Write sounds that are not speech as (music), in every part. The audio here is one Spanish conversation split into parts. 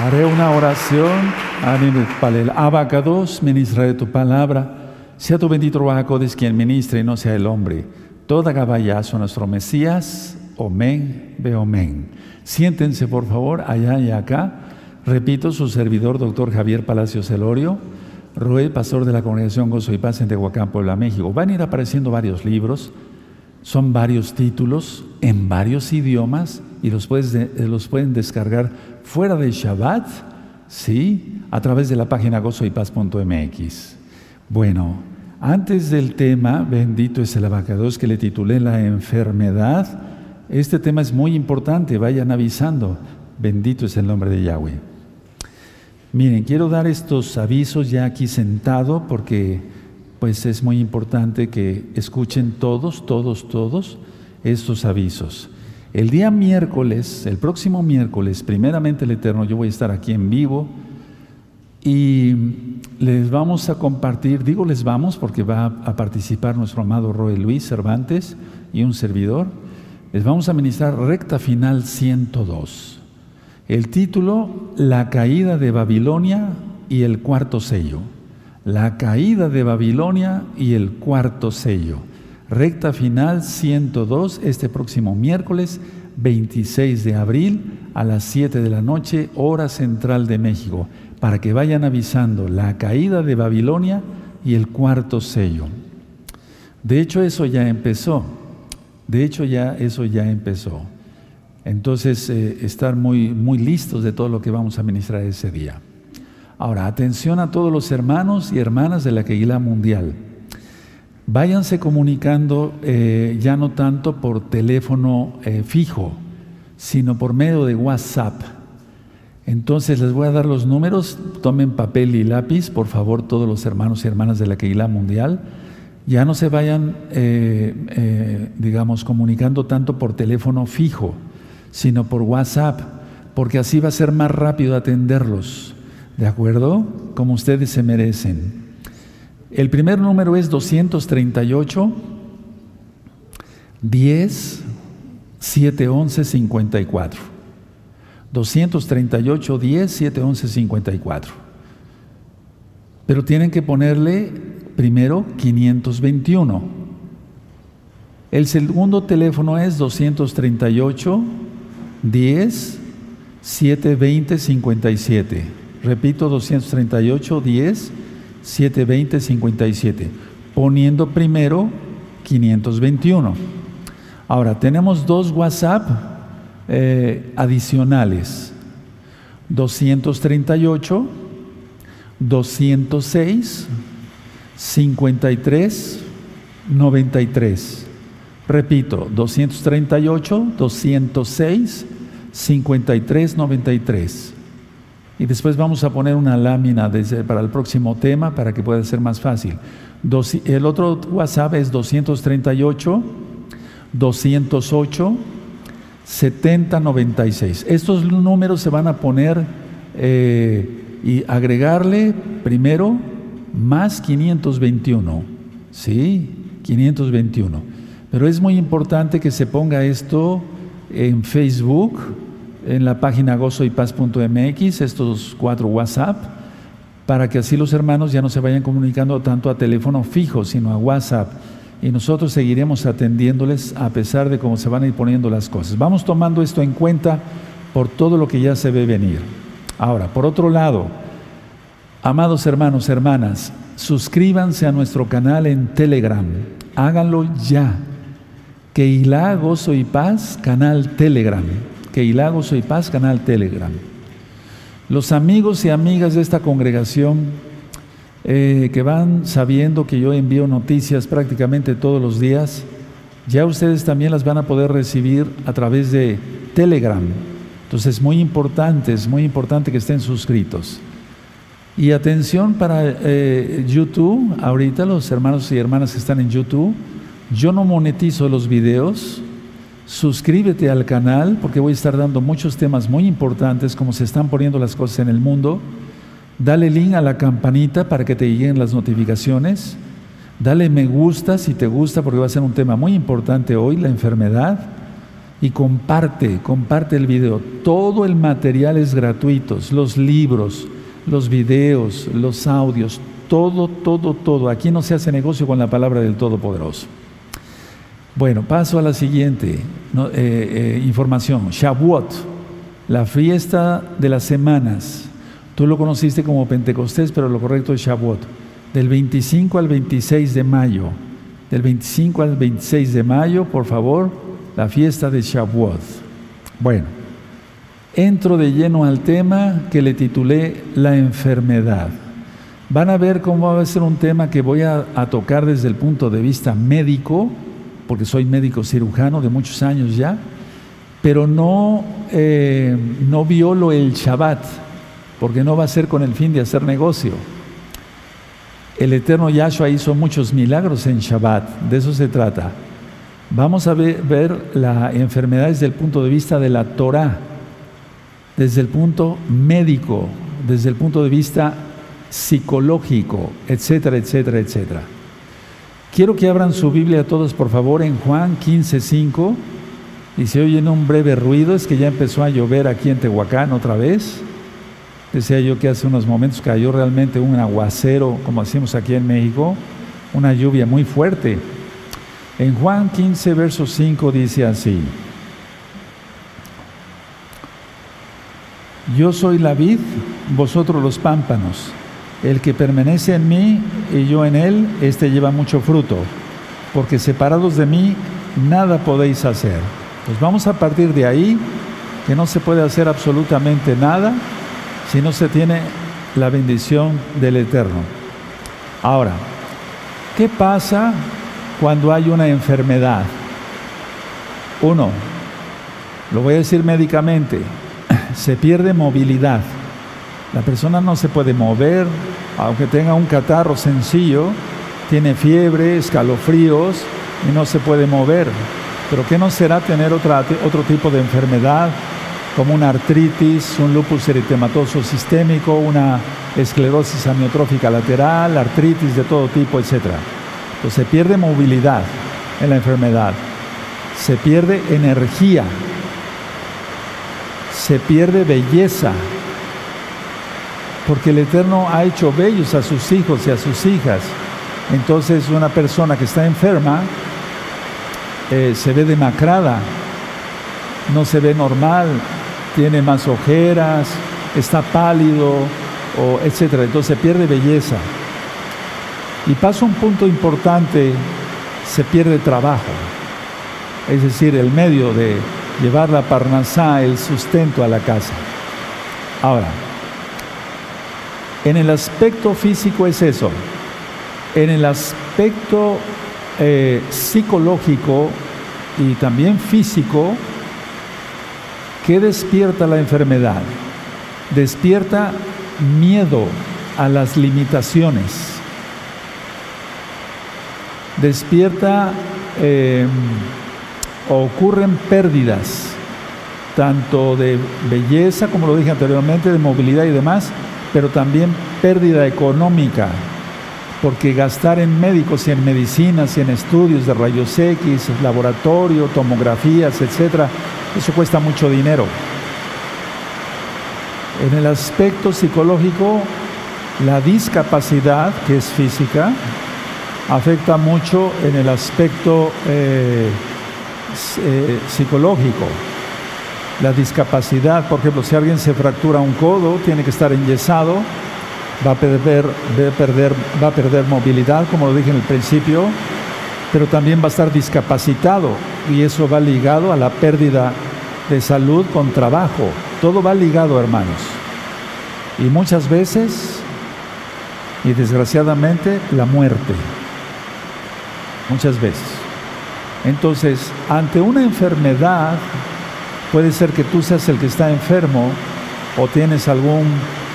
Haré una oración. Abacados, ministra de tu palabra. Sea tu bendito Bajacodes quien ministre y no sea el hombre. Toda gabayazo nuestro Mesías. Omen, ve omen. Siéntense por favor allá y acá. Repito, su servidor, doctor Javier Palacios Elorio, Roel, pastor de la Congregación Gozo y Paz en Tehuacán, Puebla, México. Van a ir apareciendo varios libros, son varios títulos en varios idiomas y los, los pueden descargar fuera de Shabbat, ¿sí? A través de la página gozoypaz.mx. Bueno, antes del tema, bendito es el abacados que le titulé La enfermedad, este tema es muy importante, vayan avisando. Bendito es el nombre de Yahweh. Miren, quiero dar estos avisos ya aquí sentado porque pues es muy importante que escuchen todos, todos, todos estos avisos. El día miércoles, el próximo miércoles, primeramente el Eterno, yo voy a estar aquí en vivo y les vamos a compartir, digo les vamos porque va a participar nuestro amado Roy Luis Cervantes y un servidor, les vamos a ministrar recta final 102. El título, La caída de Babilonia y el cuarto sello. La caída de Babilonia y el cuarto sello. Recta final 102 este próximo miércoles 26 de abril a las 7 de la noche, hora central de México, para que vayan avisando la caída de Babilonia y el cuarto sello. De hecho, eso ya empezó. De hecho, ya eso ya empezó. Entonces, eh, estar muy, muy listos de todo lo que vamos a ministrar ese día. Ahora, atención a todos los hermanos y hermanas de la Keilah Mundial. Váyanse comunicando eh, ya no tanto por teléfono eh, fijo, sino por medio de WhatsApp. Entonces les voy a dar los números, tomen papel y lápiz, por favor, todos los hermanos y hermanas de la Keilah Mundial. Ya no se vayan, eh, digamos, comunicando tanto por teléfono fijo, sino por WhatsApp, porque así va a ser más rápido atenderlos, ¿de acuerdo? Como ustedes se merecen. El primer número es 238 10 711 54. 238 10 711 54. Pero tienen que ponerle primero 521. El segundo teléfono es 238 10 720 57. Repito, 238 10 720-57, poniendo primero 521. Ahora, tenemos dos WhatsApp eh, adicionales, 238, 206, 53, 93. Repito, 238, 206, 53, 93. Y después vamos a poner una lámina para el próximo tema para que pueda ser más fácil. el otro WhatsApp es 238 208 7096. Estos números se van a poner eh, y agregarle primero más 521. ¿Sí? 521. Pero es muy importante que se ponga esto en Facebook en la página gozoypaz.mx estos cuatro WhatsApp para que así los hermanos ya no se vayan comunicando tanto a teléfono fijo, sino a WhatsApp. Y nosotros seguiremos atendiéndoles a pesar de cómo se van a ir poniendo las cosas. Vamos tomando esto en cuenta por todo lo que ya se ve venir. Ahora, por otro lado, amados hermanos, hermanas, suscríbanse a nuestro canal en Telegram. Háganlo ya. Keilah Gozo y Paz, canal Telegram que Hilago Soy Paz, canal Telegram. Los amigos y amigas de esta congregación eh, que van sabiendo que yo envío noticias prácticamente todos los días, ya ustedes también las van a poder recibir a través de Telegram. Entonces es muy importante, es muy importante que estén suscritos. Y atención para eh, YouTube, ahorita los hermanos y hermanas que están en YouTube, yo no monetizo los videos, Suscríbete al canal porque voy a estar dando muchos temas muy importantes como se están poniendo las cosas en el mundo. Dale link a la campanita para que te lleguen las notificaciones. Dale me gusta si te gusta porque va a ser un tema muy importante hoy, la enfermedad. y comparte, comparte el video. Todo el material es gratuito, los libros, los videos, los audios, todo, todo, todo. Aquí no se hace negocio con la palabra del Todopoderoso. Bueno, paso a la siguiente eh, eh, información. Shavuot, la fiesta de las semanas. Tú lo conociste como Pentecostés, pero lo correcto es Shavuot. Del 25 al 26 de mayo. Del 25 al 26 de mayo, por favor, la fiesta de Shavuot. Bueno, entro de lleno al tema que le titulé La enfermedad. Van a ver cómo va a ser un tema que voy a, tocar desde el punto de vista médico, porque soy médico cirujano de muchos años ya, pero no, eh, no violo el Shabbat, porque no va a ser con el fin de hacer negocio. El eterno Yahshua hizo muchos milagros en Shabbat, de eso se trata. Vamos a ver, la enfermedad desde el punto de vista de la Torah, desde el punto médico, desde el punto de vista psicológico, etcétera, etcétera, etcétera. Quiero que abran su Biblia todos, por favor, en Juan 15:5. Y se oyen un breve ruido, es que ya empezó a llover aquí en Tehuacán otra vez. Decía yo que hace unos momentos cayó realmente un aguacero, como hacemos aquí en México, una lluvia muy fuerte. En Juan 15, verso 5 dice así, Yo soy la vid, vosotros los pámpanos. El que permanece en mí y yo en él, éste lleva mucho fruto, porque separados de mí nada podéis hacer. Pues vamos a partir de ahí, que no se puede hacer absolutamente nada si no se tiene la bendición del Eterno. Ahora, ¿qué pasa cuando hay una enfermedad. Uno, lo voy a decir médicamente, (clears throat) se pierde movilidad. La persona no se puede mover, aunque tenga un catarro sencillo, tiene fiebre, escalofríos y no se puede mover. Pero ¿qué no será tener otro tipo de enfermedad, como una artritis, un lupus eritematoso sistémico, una esclerosis amiotrófica lateral, artritis de todo tipo, etcétera? Pues se pierde movilidad en la enfermedad, se pierde energía, se pierde belleza, porque el Eterno ha hecho bellos a sus hijos y a sus hijas. Entonces una persona que está enferma eh, se ve demacrada, no se ve normal, tiene más ojeras, está pálido, o etcétera. Entonces se pierde belleza. Y pasa un punto importante, se pierde trabajo, es decir, el medio de llevar la parnasá, el sustento a la casa. Ahora, en el aspecto físico es eso, en el aspecto eh, psicológico y también físico, ¿qué despierta la enfermedad? Despierta miedo a las limitaciones despierta eh, ocurren pérdidas, tanto de belleza, como lo dije anteriormente, de movilidad y demás, pero también pérdida económica, porque gastar en médicos y en medicinas y en estudios de rayos X, laboratorio, tomografías, etcétera, eso cuesta mucho dinero. En el aspecto psicológico, la discapacidad, que es física, afecta mucho en el aspecto eh, eh, psicológico. La discapacidad, por ejemplo, si alguien se fractura un codo, tiene que estar enyesado, va a perder, va a perder, va a perder movilidad, como lo dije en el principio, pero también va a estar discapacitado y eso va ligado a la pérdida de salud con trabajo. Todo va ligado, hermanos. Y muchas veces, y desgraciadamente, la muerte muchas veces. Entonces, ante una enfermedad, puede ser que tú seas el que está enfermo o tienes algún,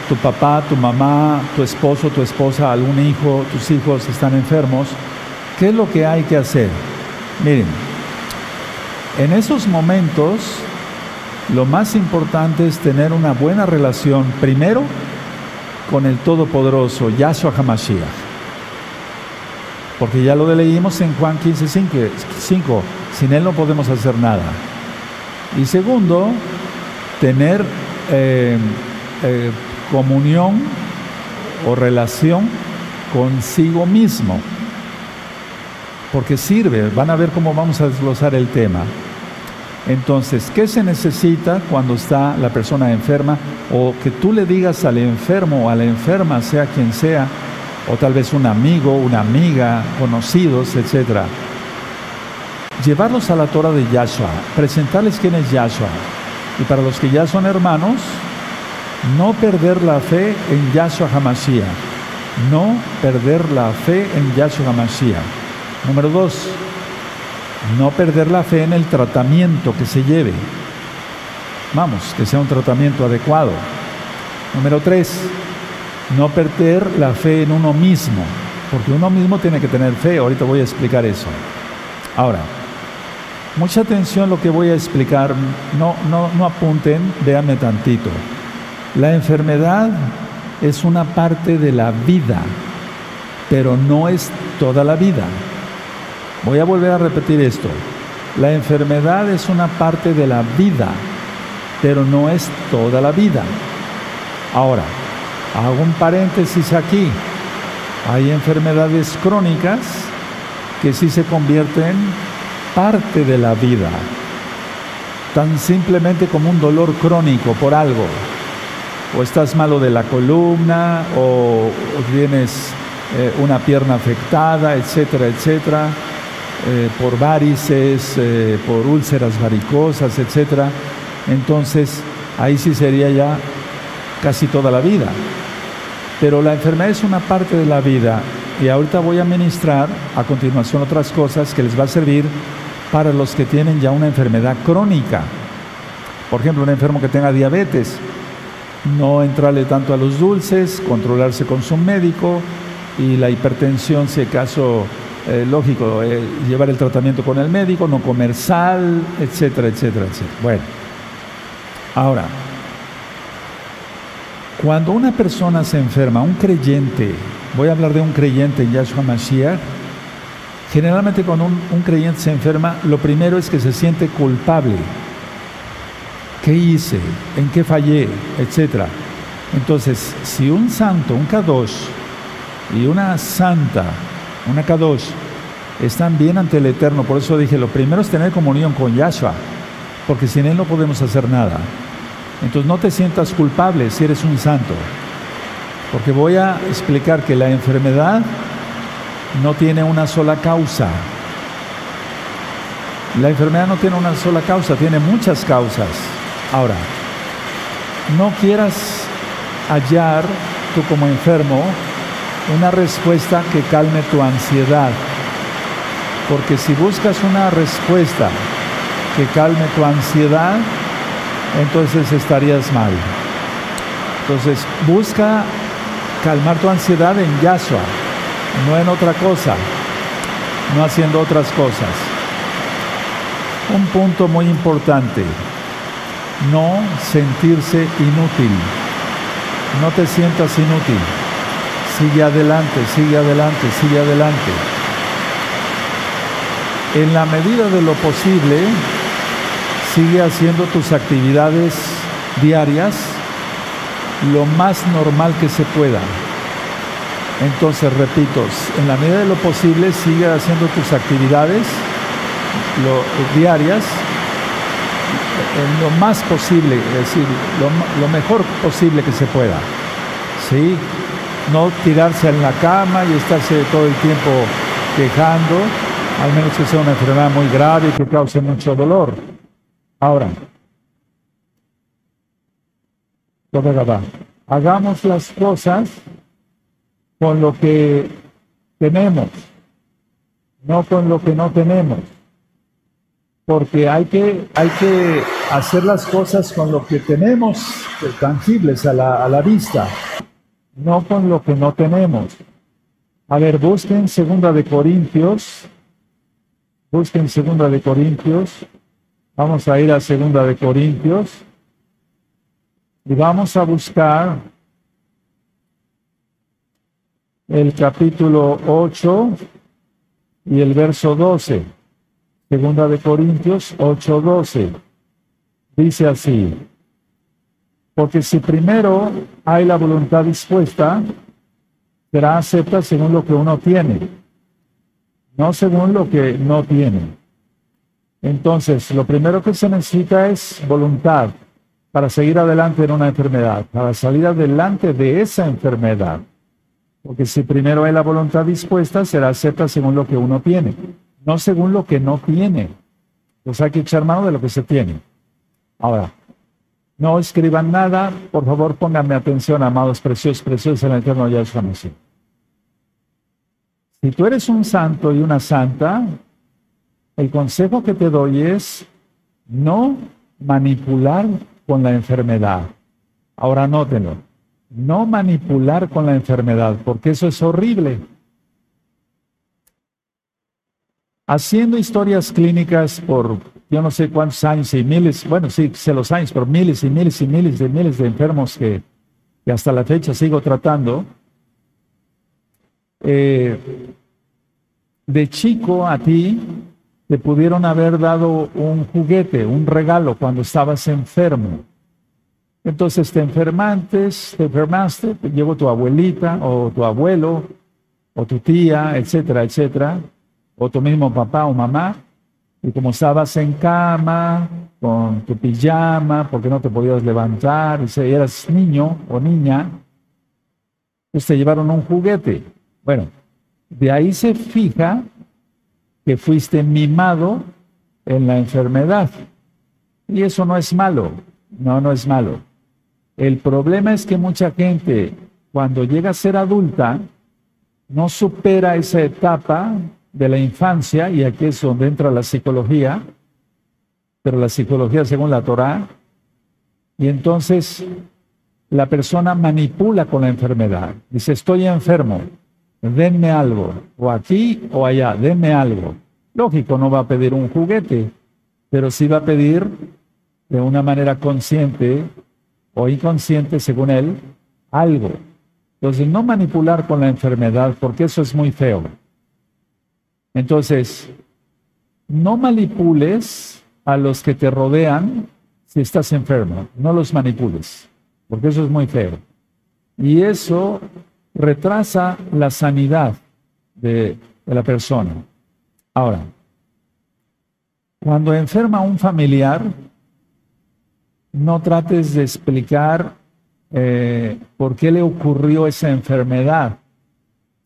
tu papá, tu mamá, tu esposo, tu esposa, algún hijo, tus hijos están enfermos. ¿Qué es lo que hay que hacer? Miren, en esos momentos lo más importante es tener una buena relación primero con el Todopoderoso, Yahshua HaMashiach porque ya lo leímos en Juan 15, 5, sin Él no podemos hacer nada. Y segundo, tener eh, eh, comunión o relación consigo mismo. Porque sirve, van a ver cómo vamos a desglosar el tema. Entonces, ¿qué se necesita cuando está la persona enferma? O que tú le digas al enfermo o a la enferma, sea quien sea, o tal vez un amigo, una amiga, conocidos, etc. Llevarlos a la Torah de Yahshua, presentarles quién es Yahshua. Y para los que ya son hermanos, no perder la fe en Yahshua HaMashiach. No perder la fe en Yahshua HaMashiach. Número dos, no perder la fe en el tratamiento que se lleve. Vamos, que sea un tratamiento adecuado. Número tres, no perder la fe en uno mismo, porque uno mismo tiene que tener fe. Ahorita voy a explicar eso. Ahora, mucha atención lo que voy a explicar. No, no, no apunten, véanme tantito. La enfermedad es una parte de la vida, pero no es toda la vida. Voy a volver a repetir esto. La enfermedad es una parte de la vida, pero no es toda la vida. Ahora, hago un paréntesis aquí. Hay enfermedades crónicas que sí se convierten parte de la vida, tan simplemente como un dolor crónico por algo. O estás malo de la columna, o, tienes eh, una pierna afectada, etcétera, etcétera eh, por varices, eh, por úlceras varicosas, etc. Entonces, ahí sí sería ya casi toda la vida. Pero la enfermedad es una parte de la vida y ahorita voy a ministrar a continuación otras cosas que les va a servir para los que tienen ya una enfermedad crónica. Por ejemplo, un enfermo que tenga diabetes, no entrarle tanto a los dulces, controlarse con su médico y la hipertensión si acaso eh, lógico, eh, llevar el tratamiento con el médico, no comer sal, etcétera, etcétera, etcétera. Bueno, ahora, cuando una persona se enferma, un creyente, voy a hablar de un creyente en Yahshua Mashiach, generalmente cuando un, creyente se enferma, lo primero es que se siente culpable. ¿Qué hice? ¿En qué fallé? Etcétera. Entonces, si un santo, un kadosh y una santa una Kadosh, están bien ante el Eterno. Por eso dije, lo primero es tener comunión con Yahshua, porque sin Él no podemos hacer nada. Entonces no te sientas culpable si eres un santo, porque voy a explicar que la enfermedad no tiene una sola causa. La enfermedad no tiene una sola causa, tiene muchas causas. Ahora, no quieras hallar tú como enfermo una respuesta que calme tu ansiedad. Porque si buscas una respuesta que calme tu ansiedad, entonces estarías mal. Entonces busca calmar tu ansiedad en Yahshua, no en otra cosa, no haciendo otras cosas. Un punto muy importante, no sentirse inútil. No te sientas inútil. Sigue adelante, sigue adelante, sigue adelante. En la medida de lo posible, sigue haciendo tus actividades diarias lo más normal que se pueda. Entonces, repito, en la medida de lo posible, sigue haciendo tus actividades diarias en lo más posible, es decir, lo, lo mejor posible que se pueda. ¿Sí? no tirarse en la cama y estarse todo el tiempo quejando, al menos que sea una enfermedad muy grave y que cause mucho dolor. Ahora, hagamos las cosas con lo que tenemos, no con lo que no tenemos. Porque hay que, hay que hacer las cosas con lo que tenemos, tangibles a la, a la vista no con lo que no tenemos. A ver, busquen segunda de Corintios. Busquen segunda de Corintios. Vamos a ir a segunda de Corintios. Y vamos a buscar el capítulo 8 y el verso 12. Segunda de Corintios 8, 12. Dice así, porque si primero hay la voluntad dispuesta, será acepta según lo que uno tiene, no según lo que no tiene. Entonces, lo primero que se necesita es voluntad para seguir adelante en una enfermedad, para salir adelante de esa enfermedad. Porque si primero hay la voluntad dispuesta, será acepta según lo que uno tiene, no según lo que no tiene. Pues hay que echar mano de lo que se tiene. Ahora, no escriban nada, por favor pónganme atención, amados preciosos, preciosos en el eterno Yahshua Mesías. Si tú eres un santo y una santa, el consejo que te doy es no manipular con la enfermedad. Ahora nótenlo, no manipular con la enfermedad, porque eso es horrible. Haciendo historias clínicas por yo no sé cuántos años y miles, bueno, sí, sé los años, pero miles y miles y miles de miles de enfermos que, hasta la fecha sigo tratando. Eh, de chico a ti te pudieron haber dado un juguete, un regalo cuando estabas enfermo. Entonces te enfermantes, te enfermaste, te llegó tu abuelita o tu abuelo o tu tía, etcétera, etcétera, o tu mismo papá o mamá, y como estabas en cama, con tu pijama, porque no te podías levantar, y eras niño o niña, pues te llevaron un juguete. Bueno, de ahí se fija que fuiste mimado en la enfermedad. Y eso no es malo, no, no es malo. El problema es que mucha gente, cuando llega a ser adulta, no supera esa etapa de la infancia, y aquí es donde entra la psicología, pero la psicología según la Torah, y entonces la persona manipula con la enfermedad. Dice, estoy enfermo, denme algo, o aquí o allá, denme algo. Lógico, no va a pedir un juguete, pero sí va a pedir de una manera consciente o inconsciente, según él, algo. Entonces, no manipular con la enfermedad, porque eso es muy feo. Entonces, no manipules a los que te rodean si estás enfermo, no los manipules, porque eso es muy feo. Y eso retrasa la sanidad de, la persona. Ahora, cuando enferma un familiar, no trates de explicar eh, por qué le ocurrió esa enfermedad,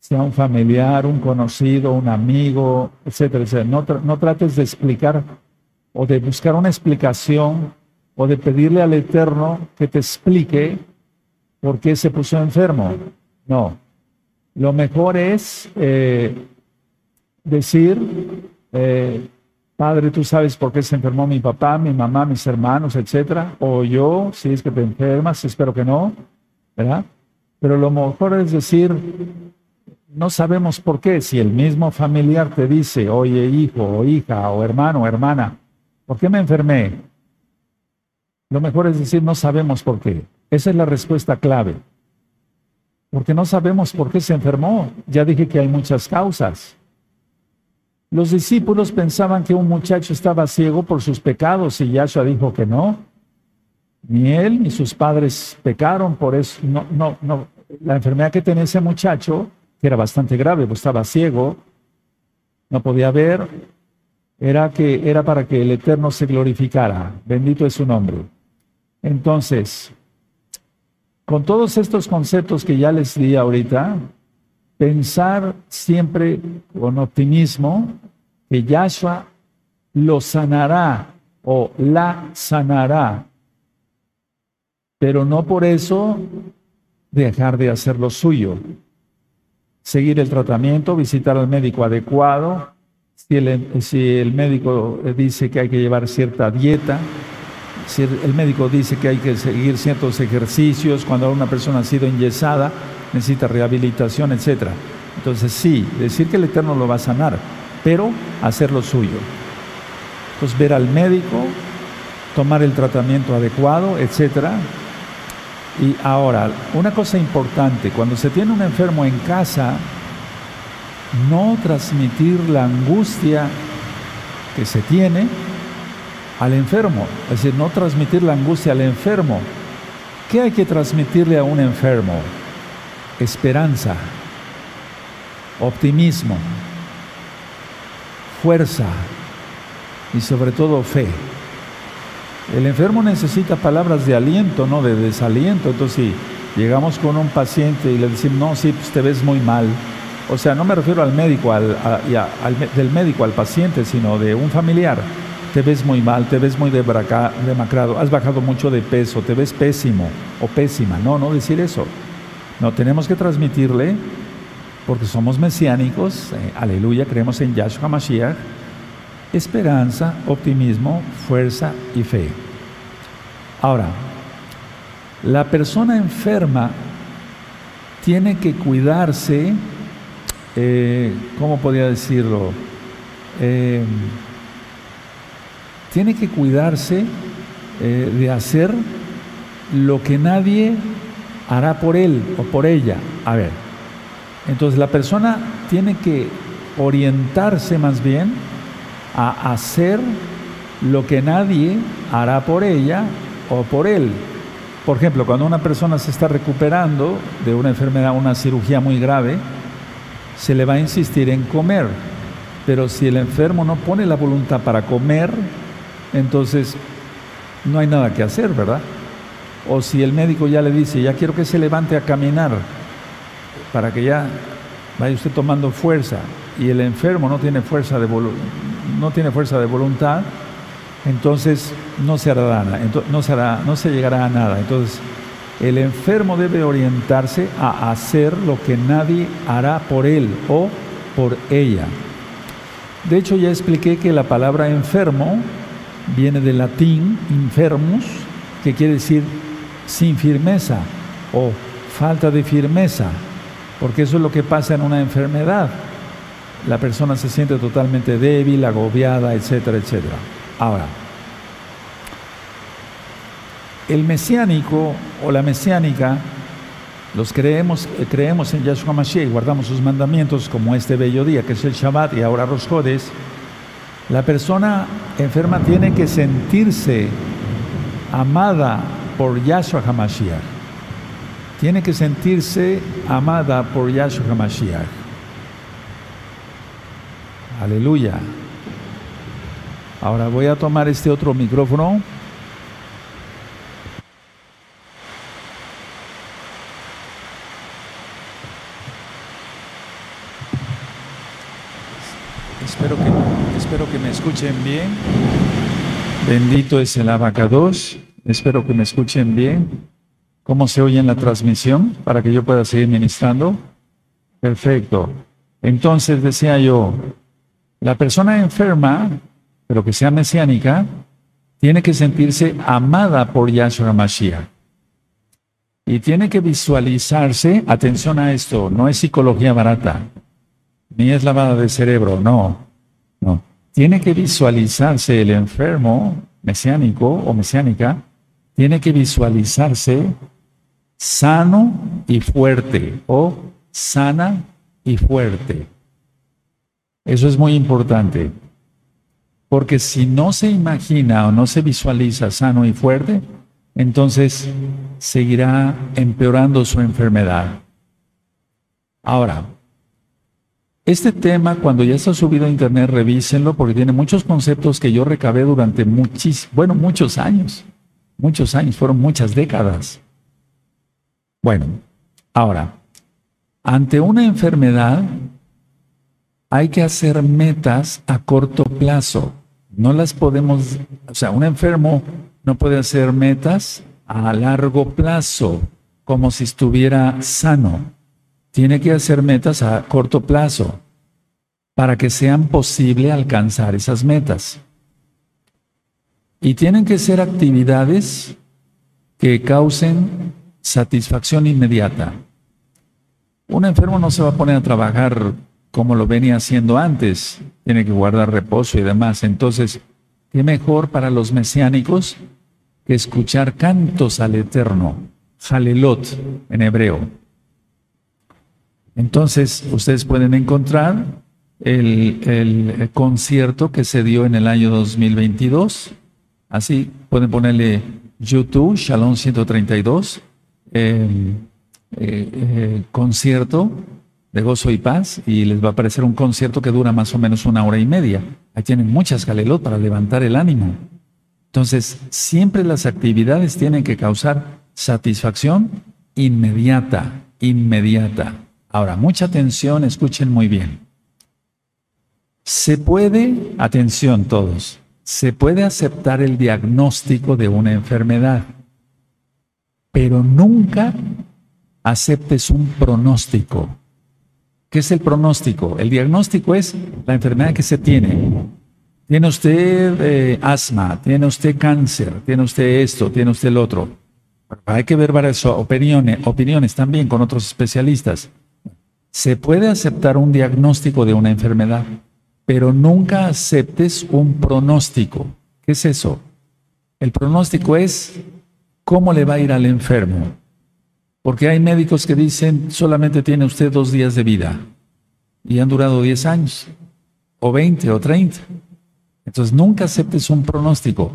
sea un familiar, un conocido, un amigo, etcétera, etcétera. No, trates de explicar o de buscar una explicación o de pedirle al Eterno que te explique por qué se puso enfermo. No. Lo mejor es eh, decir, eh, Padre, tú sabes por qué se enfermó mi papá, mi mamá, mis hermanos, etcétera, o yo, si es que te enfermas, espero que no, ¿verdad? Pero lo mejor es decir, no sabemos por qué. Si el mismo familiar te dice, oye, hijo o hija o hermano o hermana, ¿por qué me enfermé? Lo mejor es decir, no sabemos por qué. Esa es la respuesta clave porque no sabemos por qué se enfermó. Ya dije que hay muchas causas. Los discípulos pensaban que un muchacho estaba ciego por sus pecados y Yahshua dijo que no. Ni él ni sus padres pecaron, por eso no, no, no. La enfermedad que tenía ese muchacho, que era bastante grave, pues estaba ciego, no podía ver, era que era para que el Eterno se glorificara. Bendito es su nombre. Entonces, con todos estos conceptos que ya les di ahorita, pensar siempre con optimismo que Yahshua lo sanará o la sanará, pero no por eso dejar de hacer lo suyo. Seguir el tratamiento, visitar al médico adecuado, si el, médico dice que hay que llevar cierta dieta, si el médico dice que hay que seguir ciertos ejercicios, cuando una persona ha sido enyesada, necesita rehabilitación, etc. Entonces sí, decir que el Eterno lo va a sanar, pero hacer lo suyo. Entonces ver al médico, tomar el tratamiento adecuado, etc. Y ahora, una cosa importante, cuando se tiene un enfermo en casa, no transmitir la angustia que se tiene al enfermo, es decir, no transmitir la angustia al enfermo. ¿Qué hay que transmitirle a un enfermo? Esperanza, optimismo, fuerza y sobre todo fe. El enfermo necesita palabras de aliento, no de desaliento. Entonces, si llegamos con un paciente y le decimos, no, sí, pues te ves muy mal. O sea, no me refiero al médico, al, del médico al paciente, sino de un familiar. Te ves muy mal, te ves muy demacrado, has bajado mucho de peso, te ves pésimo o pésima. No, no decir eso. No, tenemos que transmitirle, porque somos mesiánicos, eh, aleluya, creemos en Yahshua Mashiach, esperanza, optimismo, fuerza y fe. Ahora, la persona enferma tiene que cuidarse, eh, ¿cómo podría decirlo? Eh, tiene que cuidarse de hacer lo que nadie hará por él o por ella. A ver, entonces la persona tiene que orientarse más bien a hacer lo que nadie hará por ella o por él. Por ejemplo, cuando una persona se está recuperando de una enfermedad, una cirugía muy grave, se le va a insistir en comer. Pero si el enfermo no pone la voluntad para comer, entonces no hay nada que hacer, ¿verdad? O si el médico ya le dice, ya quiero que se levante a caminar, para que ya vaya usted tomando fuerza, y el enfermo no tiene fuerza de, no tiene fuerza de voluntad, entonces no se hará nada, no se, no se llegará a nada. Entonces, el enfermo debe orientarse a hacer lo que nadie hará por él o por ella. De hecho, ya expliqué que la palabra enfermo viene del latín infermus, que quiere decir sin firmeza o falta de firmeza, porque eso es lo que pasa en una enfermedad la persona se siente totalmente débil, agobiada, etcétera, etcétera. Ahora, el mesiánico o la mesiánica, los creemos, eh, creemos en Yahshua Mashiach y guardamos sus mandamientos como este bello día que es el Shabbat y ahora los Jodes, la persona enferma tiene que sentirse amada por Yahshua HaMashiach. Tiene que sentirse amada por Yahshua HaMashiach. Aleluya. Ahora voy a tomar este otro micrófono. Espero que, espero que me escuchen bien. Bendito es el abacados. Espero que me escuchen bien. ¿Cómo se oye en la transmisión? Para que yo pueda seguir ministrando. Perfecto. Entonces decía yo, la persona enferma, pero que sea mesiánica, tiene que sentirse amada por Yahshua Mashiach. Y tiene que visualizarse, atención a esto, no es psicología barata, ni es lavada de cerebro, no, no. Tiene que visualizarse el enfermo mesiánico o mesiánica, tiene que visualizarse sano y fuerte o sana y fuerte. Eso es muy importante. Porque si no se imagina o no se visualiza sano y fuerte, entonces seguirá empeorando su enfermedad. Ahora, este tema, cuando ya está subido a internet, revísenlo porque tiene muchos conceptos que yo recabé durante muchis, bueno, muchos años. Muchos años, fueron muchas décadas. Bueno, ahora, ante una enfermedad, hay que hacer metas a corto plazo. No las podemos, o sea, un enfermo no puede hacer metas a largo plazo, como si estuviera sano. Tiene que hacer metas a corto plazo para que sean posible alcanzar esas metas. Y tienen que ser actividades que causen satisfacción inmediata. Un enfermo no se va a poner a trabajar como lo venía haciendo antes. Tiene que guardar reposo y demás. Entonces, ¿qué mejor para los mesiánicos que escuchar cantos al Eterno? Halelot en hebreo. Entonces, ustedes pueden encontrar el, el, concierto que se dio en el año 2022 Así pueden ponerle YouTube, Shalom 132, em, eh, eh, concierto de gozo y paz, y les va a aparecer un concierto que dura más o menos una hora y media. Ahí tienen muchas galelot para levantar el ánimo. Entonces, siempre las actividades tienen que causar satisfacción inmediata, inmediata. Ahora, mucha atención, escuchen muy bien. Se puede, atención todos, se puede aceptar el diagnóstico de una enfermedad, pero nunca aceptes un pronóstico. ¿Qué es el pronóstico? El diagnóstico es la enfermedad que se tiene. Tiene usted eh, asma, tiene usted cáncer, tiene usted esto, tiene usted el otro. Hay que ver varias opiniones, opiniones también con otros especialistas. Se puede aceptar un diagnóstico de una enfermedad, pero nunca aceptes un pronóstico. ¿Qué es eso? El pronóstico es cómo le va a ir al enfermo. Porque hay médicos que dicen solamente tiene usted dos días de vida y han durado 10 años, o 20 o 30. Entonces nunca aceptes un pronóstico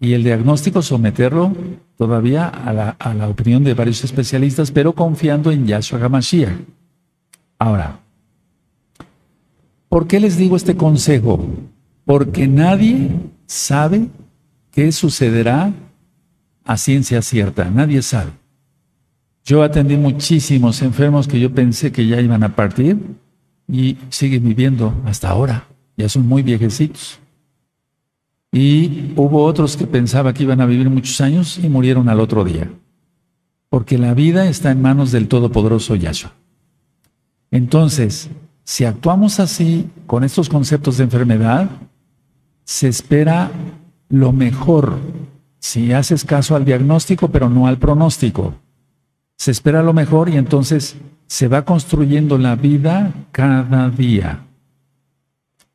y el diagnóstico someterlo todavía a la, opinión de varios especialistas, pero confiando en Yahshua HaMashiach. Ahora, ¿por qué les digo este consejo? Porque nadie sabe qué sucederá a ciencia cierta, nadie sabe. Yo atendí muchísimos enfermos que yo pensé que ya iban a partir y siguen viviendo hasta ahora, ya son muy viejecitos. Y hubo otros que pensaba que iban a vivir muchos años y murieron al otro día. Porque la vida está en manos del Todopoderoso Yahshua. Entonces, si actuamos así con estos conceptos de enfermedad, se espera lo mejor si haces caso al diagnóstico, pero no al pronóstico. Se espera lo mejor y entonces se va construyendo la vida cada día.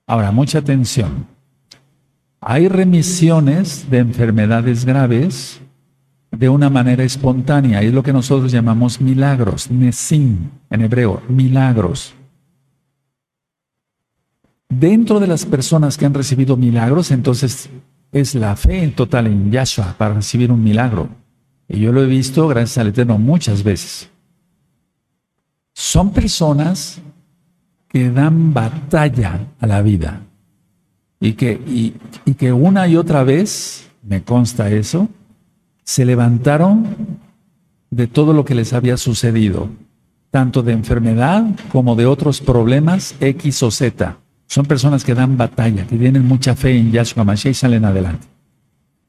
Ahora, mucha atención. Hay remisiones de enfermedades graves de una manera espontánea. Es lo que nosotros llamamos milagros, nesim en hebreo, milagros. Dentro de las personas que han recibido milagros, entonces es la fe en total en Yahshua para recibir un milagro. Y yo lo he visto, gracias al Eterno, muchas veces. Son personas que dan batalla a la vida y que, y, que una y otra vez, me consta eso, se levantaron de todo lo que les había sucedido, tanto de enfermedad como de otros problemas X o Z. Son personas que dan batalla, que tienen mucha fe en Yahshua Mashiach y salen adelante.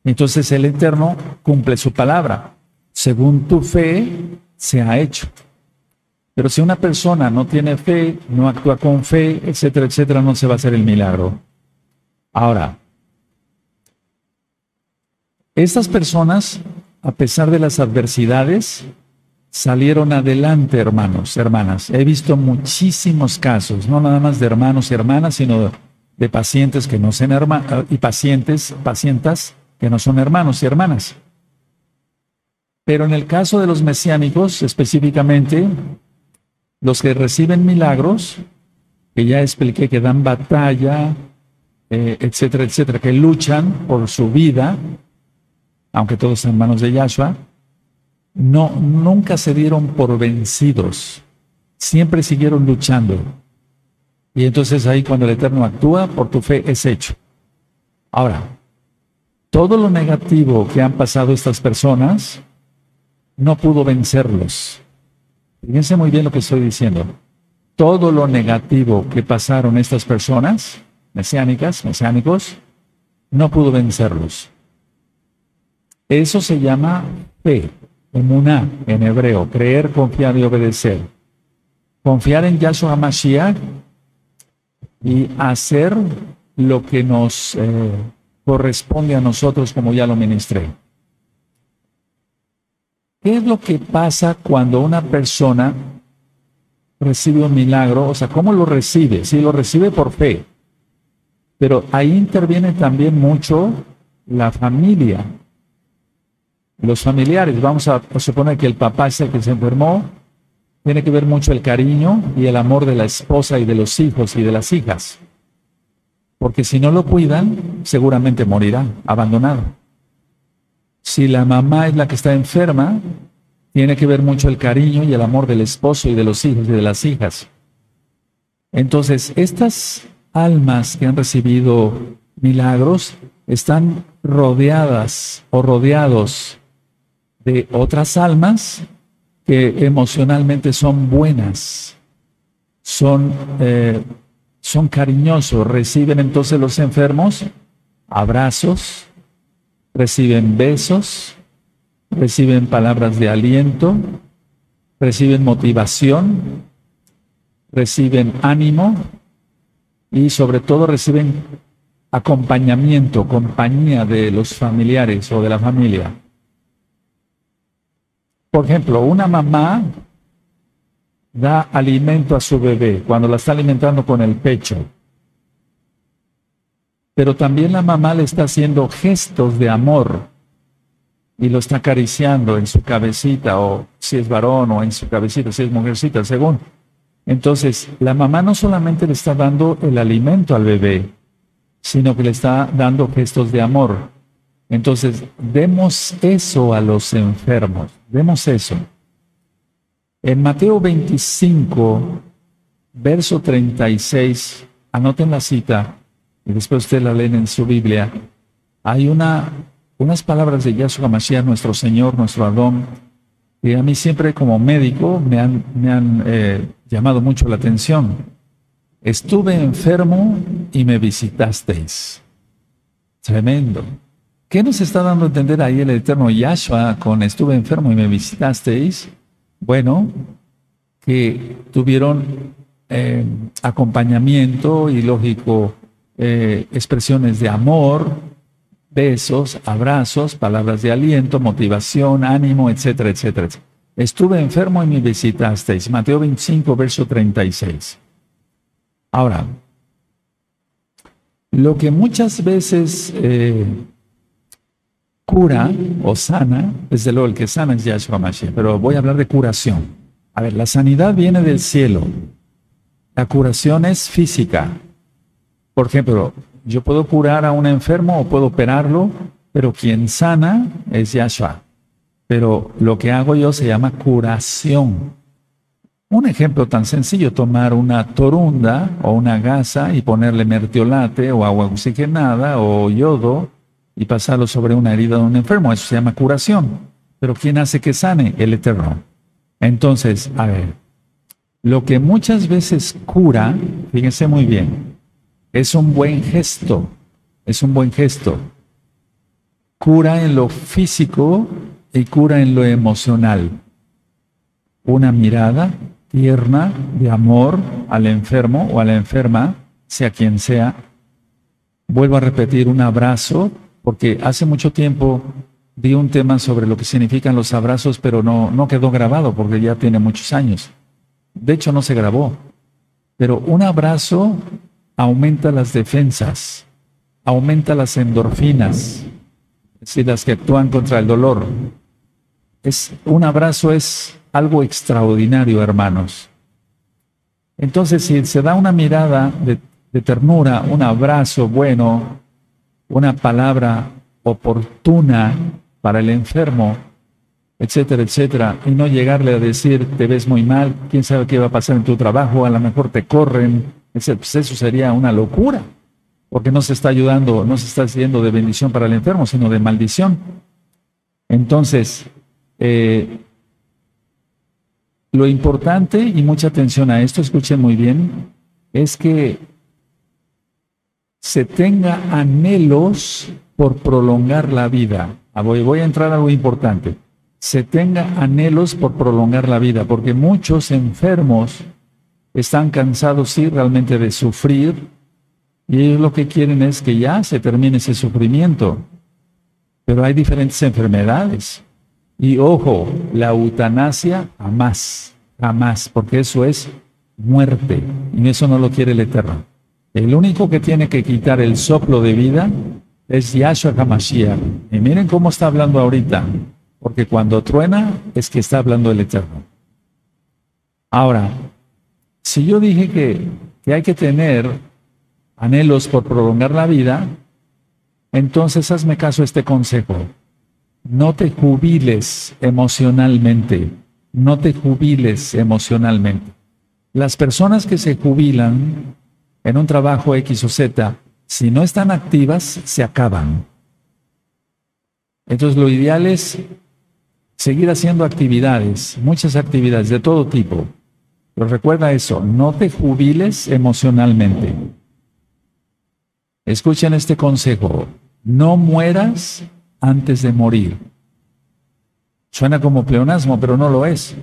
Entonces el Eterno cumple su palabra. Según tu fe, se ha hecho. Pero si una persona no tiene fe, no actúa con fe, etcétera, etcétera, no se va a hacer el milagro. Ahora, estas personas, a pesar de las adversidades, salieron adelante, hermanos, hermanas. He visto muchísimos casos, no nada más de hermanos y hermanas, sino de pacientes que no son hermanos y pacientes, pacientas que no son hermanos y hermanas. Pero en el caso de los mesiánicos, específicamente, los que reciben milagros, que ya expliqué que dan batalla, eh, etcétera, etcétera, que luchan por su vida, aunque todos están en manos de Yahshua, no, nunca se dieron por vencidos, siempre siguieron luchando. Y entonces ahí cuando el Eterno actúa, por tu fe es hecho. Ahora, todo lo negativo que han pasado estas personas no pudo vencerlos. Fíjense muy bien lo que estoy diciendo. Todo lo negativo que pasaron estas personas mesiánicas, mesiánicos, no pudo vencerlos. Eso se llama fe, emuná en hebreo, creer, confiar y obedecer. Confiar en Yahshua Mashiach y hacer lo que nos eh, corresponde a nosotros como ya lo ministré. ¿Qué es lo que pasa cuando una persona recibe un milagro? O sea, ¿cómo lo recibe? Si lo recibe por fe. Pero ahí interviene también mucho la familia, los familiares. Vamos a, suponer que el papá es el que se enfermó, tiene que ver mucho el cariño y el amor de la esposa y de los hijos y de las hijas. porque si no lo cuidan, seguramente morirá abandonado. Si la mamá es la que está enferma, tiene que ver mucho el cariño y el amor del esposo y de los hijos y de las hijas. Entonces, estas almas que han recibido milagros están rodeadas o rodeados de otras almas que emocionalmente son buenas, son, eh, son cariñosos, reciben entonces los enfermos abrazos, reciben besos, reciben palabras de aliento, reciben motivación, reciben ánimo y sobre todo reciben acompañamiento, compañía de los familiares o de la familia. Por ejemplo, una mamá da alimento a su bebé cuando la está alimentando con el pecho. Pero también la mamá le está haciendo gestos de amor y lo está acariciando en su cabecita o si es varón o en su cabecita, si es mujercita, según. Entonces, la mamá no solamente le está dando el alimento al bebé, sino que le está dando gestos de amor. Entonces, demos eso a los enfermos, demos eso. En Mateo 25, verso 36, anoten la cita y después ustedes la leen en su Biblia, hay una, unas palabras de Yahshua Mashiach, nuestro Señor, nuestro Adón, que a mí siempre como médico me han, me han eh, llamado mucho la atención. Estuve enfermo y me visitasteis. Tremendo. ¿Qué nos está dando a entender ahí el eterno Yahshua con estuve enfermo y me visitasteis? Bueno, que tuvieron eh, acompañamiento y lógico eh, expresiones de amor, besos, abrazos, palabras de aliento, motivación, ánimo, etcétera, etcétera. Estuve enfermo y me visitasteis. Mateo 25, verso 36. Ahora, lo que muchas veces eh, cura o sana, desde luego el que sana es Yahshua Mashiach, pero voy a hablar de curación. A ver, la sanidad viene del cielo. La curación es física. Por ejemplo, yo puedo curar a un enfermo o puedo operarlo, pero quien sana es Yahshua. Pero lo que hago yo se llama curación. Un ejemplo tan sencillo, tomar una torunda o una gasa y ponerle mertiolate o agua oxigenada o yodo y pasarlo sobre una herida de un enfermo. Eso se llama curación. Pero ¿quién hace que sane? El Eterno. Entonces, a ver, lo que muchas veces cura, fíjense muy bien, es un buen gesto, es un buen gesto. Cura en lo físico y cura en lo emocional. Una mirada tierna de amor al enfermo o a la enferma, sea quien sea. Vuelvo a repetir, un abrazo porque hace mucho tiempo di un tema sobre lo que significan los abrazos, pero no, no quedó grabado porque ya tiene muchos años. De hecho, no se grabó. Pero un abrazo aumenta las defensas, aumenta las endorfinas, es decir, las que actúan contra el dolor. Es, un abrazo es algo extraordinario, hermanos. Entonces, si se da una mirada de ternura, un abrazo bueno, una palabra oportuna para el enfermo, etcétera, etcétera, y no llegarle a decir, te ves muy mal, quién sabe qué va a pasar en tu trabajo, a lo mejor te corren, pues eso sería una locura, porque no se está ayudando, no se está haciendo de bendición para el enfermo, sino de maldición. Entonces, eh, lo importante, y mucha atención a esto, escuchen muy bien, es que se tenga anhelos por prolongar la vida. Ah, voy, voy a entrar a algo importante. Se tenga anhelos por prolongar la vida, porque muchos enfermos están cansados, sí, realmente de sufrir, y ellos lo que quieren es que ya se termine ese sufrimiento. Pero hay diferentes enfermedades. Y ojo, la eutanasia jamás, jamás, porque eso es muerte, y eso no lo quiere el Eterno. El único que tiene que quitar el soplo de vida es Yahshua HaMashiach. Y miren cómo está hablando ahorita, porque cuando truena es que está hablando el Eterno. Ahora, si yo dije que, hay que tener anhelos por prolongar la vida, entonces hazme caso a este consejo. No te jubiles emocionalmente, no te jubiles emocionalmente. Las personas que se jubilan en un trabajo X o Z, si no están activas, se acaban. Entonces lo ideal es seguir haciendo actividades, muchas actividades de todo tipo. Pero recuerda eso, no te jubiles emocionalmente. Escuchen este consejo, no mueras antes de morir. Suena como pleonasmo, pero no lo es.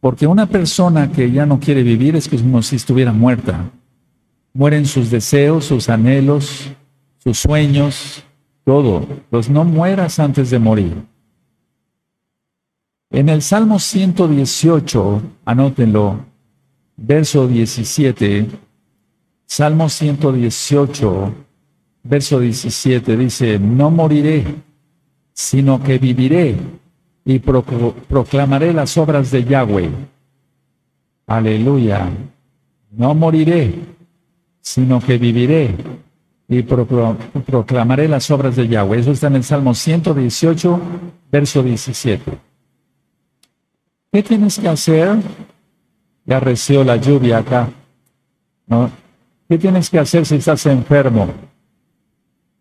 Porque una persona que ya no quiere vivir es como si estuviera muerta. Mueren sus deseos, sus anhelos, sus sueños, todo. Pues no mueras antes de morir. En el Salmo 118, anótenlo, verso 17, Salmo 118, verso 17 dice, no moriré, sino que viviré y proclamaré las obras de Yahweh. Aleluya. No moriré, sino que viviré y proclamaré las obras de Yahweh. Eso está en el Salmo 118, verso 17. ¿Qué tienes que hacer? Ya reció la lluvia acá. ¿no? ¿Qué tienes que hacer si estás enfermo?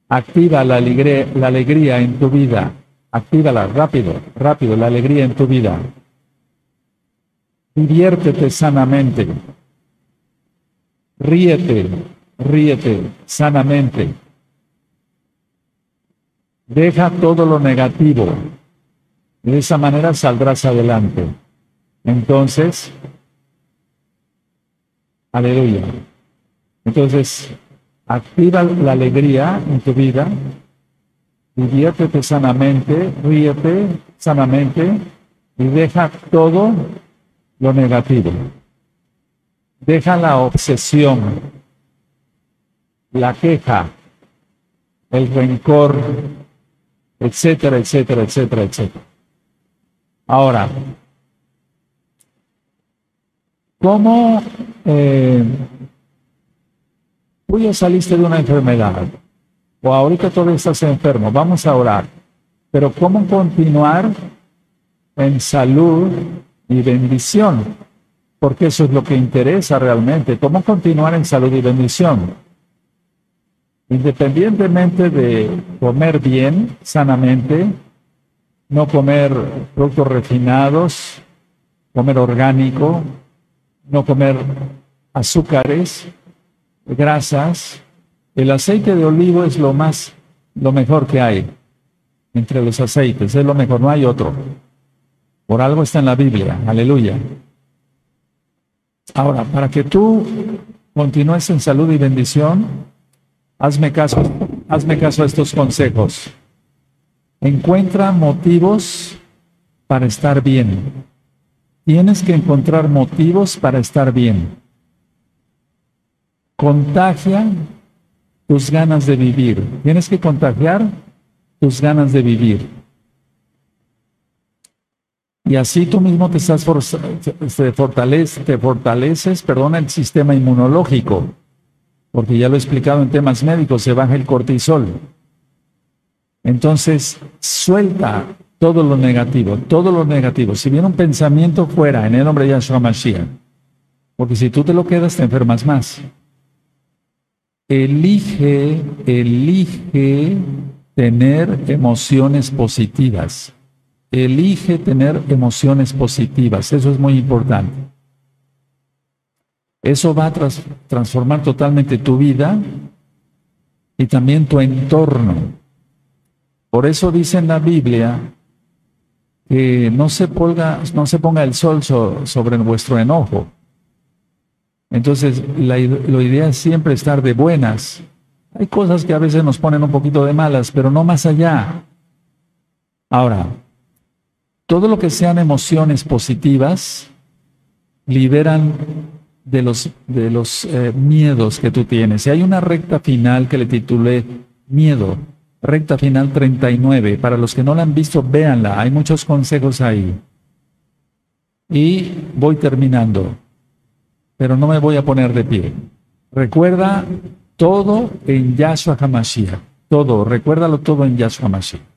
Activa la alegría, la alegría en tu vida. Actívala rápido, rápido, la alegría en tu vida. Diviértete sanamente. Ríete, ríete sanamente. Deja todo lo negativo. De esa manera saldrás adelante. Entonces, aleluya. Entonces, activa la alegría en tu vida, diviértete sanamente, ríete sanamente y deja todo lo negativo. Deja la obsesión, la queja, el rencor, etcétera, etcétera, etcétera, etcétera. Ahora, ¿cómo eh, tú ya saliste de una enfermedad? O ahorita todavía estás enfermo, vamos a orar. Pero ¿cómo continuar en salud y bendición? Porque eso es lo que interesa realmente. ¿Cómo continuar en salud y bendición? Independientemente de comer bien, sanamente, no comer productos refinados, comer orgánico, no comer azúcares, grasas. El aceite de olivo es lo más, lo mejor que hay entre los aceites, es lo mejor, no hay otro. Por algo está en la Biblia, aleluya. Ahora, para que tú continúes en salud y bendición, hazme caso, hazme caso a estos consejos. Encuentra motivos para estar bien. Tienes que encontrar motivos para estar bien. Contagia tus ganas de vivir. Tienes que contagiar tus ganas de vivir. Y así tú mismo te estás te fortaleces, perdona, el sistema inmunológico, porque ya lo he explicado en temas médicos, se baja el cortisol. Entonces, suelta todo lo negativo, todo lo negativo. Si viene un pensamiento fuera, en el nombre de Yahshua Mashiach, porque si tú te lo quedas, te enfermas más. Elige, elige tener emociones positivas. Elige tener emociones positivas. Eso es muy importante. Eso va a transformar totalmente tu vida y también tu entorno. Por eso dice en la Biblia que no se ponga, no se ponga el sol sobre vuestro enojo. Entonces, la, lo idea es siempre estar de buenas. Hay cosas que a veces nos ponen un poquito de malas, pero no más allá. Ahora, todo lo que sean emociones positivas liberan de los, eh, miedos que tú tienes. Y hay una recta final que le titulé Miedo recta final 39. Para los que no la han visto, véanla, hay muchos consejos ahí. Y voy terminando, pero no me voy a poner de pie. Recuerda Todo en Yahshua HaMashiach. Todo, recuérdalo todo en Yahshua HaMashiach.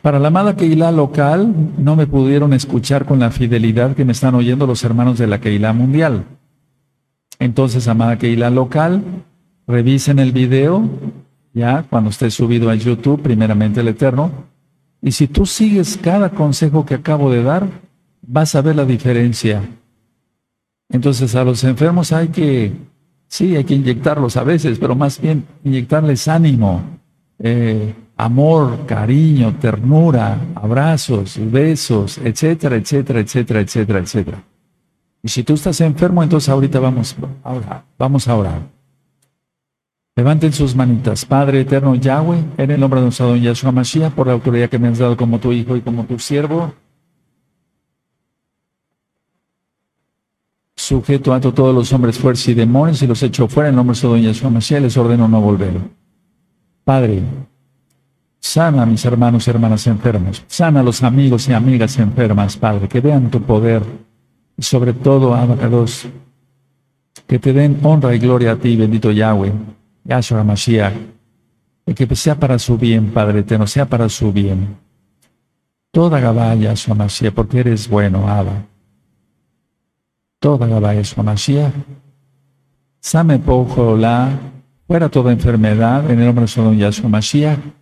Para la amada Keilah local, no me pudieron escuchar con la fidelidad que me están oyendo los hermanos de la Keilah mundial. Entonces, amada Keilah local, revisen el video, ya cuando esté subido a YouTube, primeramente el Eterno. Y si tú sigues cada consejo que acabo de dar, vas a ver la diferencia. Entonces, a los enfermos hay que, sí, hay que inyectarlos a veces, pero más bien inyectarles ánimo. Eh, amor, cariño, ternura, abrazos, besos, etcétera, etcétera, etcétera, etcétera, etcétera. Y si tú estás enfermo, entonces ahorita vamos a orar. Vamos a orar. Levanten sus manitas. Padre eterno Yahweh, en el nombre de nuestro don Yahshua Mashiach, por la autoridad que me has dado como tu hijo y como tu siervo, sujeto a todos los hombres fuertes y demonios y los echo fuera en el nombre de nuestro don Yahshua Mashiach, les ordeno no volver. Padre, Sana a mis hermanos y hermanas enfermos. Sana a los amigos y amigas enfermas, Padre. Que vean tu poder. Y sobre todo, Abacados, que te den honra y gloria a ti, bendito Yahweh, Yahshua Mashiach. Y que sea para su bien, Padre eterno, sea para su bien. Toda Gabá, Yahshua Mashiach, porque eres bueno, Abba. Toda Gabá, Yahshua Mashiach. Same la fuera toda enfermedad, en el nombre de Yahshua Mashiach.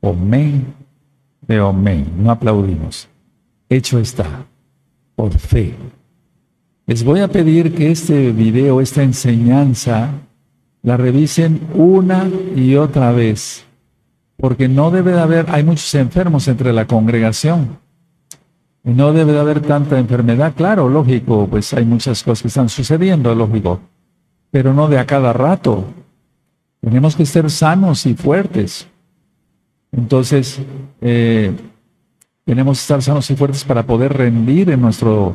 Omen de Omen. No aplaudimos. Hecho está. Por fe. Les voy a pedir que este video, esta enseñanza, la revisen una y otra vez. Porque no debe de haber, hay muchos enfermos entre la congregación. Y no debe de haber tanta enfermedad. Claro, lógico, pues hay muchas cosas que están sucediendo, lógico. Pero no de a cada rato. Tenemos que ser sanos y fuertes. Entonces, eh, tenemos que estar sanos y fuertes para poder rendir en, nuestro,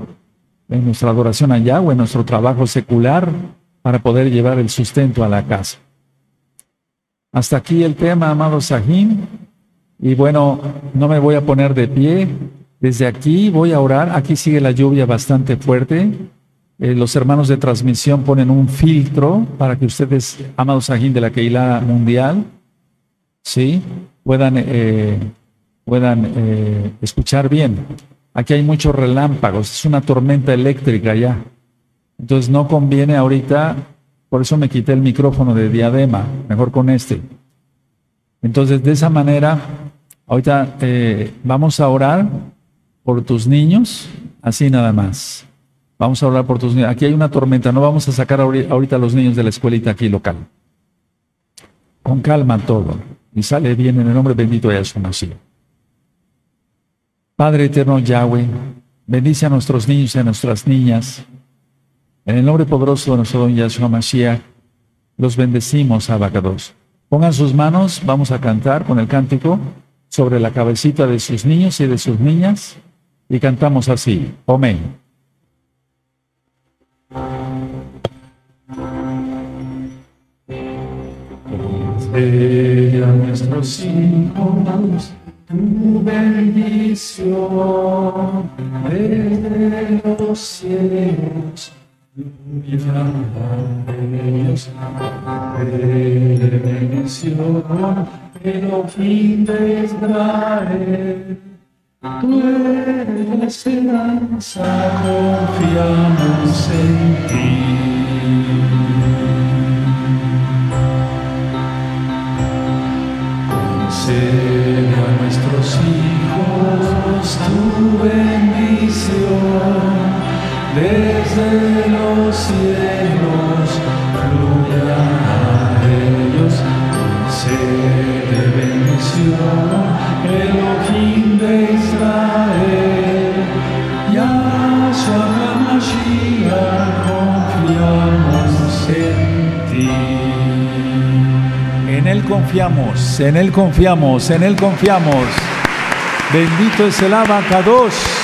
en nuestra adoración a Yahweh, en nuestro trabajo secular, para poder llevar el sustento a la casa. Hasta aquí el tema, amado Sahin. Y bueno, no me voy a poner de pie. Desde aquí voy a orar. Aquí sigue la lluvia bastante fuerte. Eh, los hermanos de transmisión ponen un filtro para que ustedes, amados Sahin de la Keilah Mundial, ¿sí? Puedan, eh, puedan eh, escuchar bien. Aquí hay muchos relámpagos, es una tormenta eléctrica ya. Entonces no conviene ahorita, por eso me quité el micrófono de diadema, mejor con este. Entonces de esa manera, ahorita eh, vamos a orar por tus niños, así nada más. Vamos a orar por tus niños. Aquí hay una tormenta, no vamos a sacar ahorita a los niños de la escuelita aquí local. Con calma todo y sale bien en el nombre bendito de Yahshua Mashiach. Padre eterno Yahweh, bendice a nuestros niños y a nuestras niñas. En el nombre poderoso de nuestro don Yahshua Mashiach, los bendecimos, abacados. Pongan sus manos, vamos a cantar con el cántico sobre la cabecita de sus niños y de sus niñas y cantamos así. Amén. Nuestros hijos tu bendición de los cielos. Llama a ellos de bendición, fin de Israel. Tú eres esperanza, confiamos en ti. Hijos tu bendición desde los cielos fluya a ellos concede bendición Elohim de Israel. Yahshua HaMashiach confiamos en ti. En Él confiamos, en Él confiamos, en Él confiamos. Bendito es el Abacados.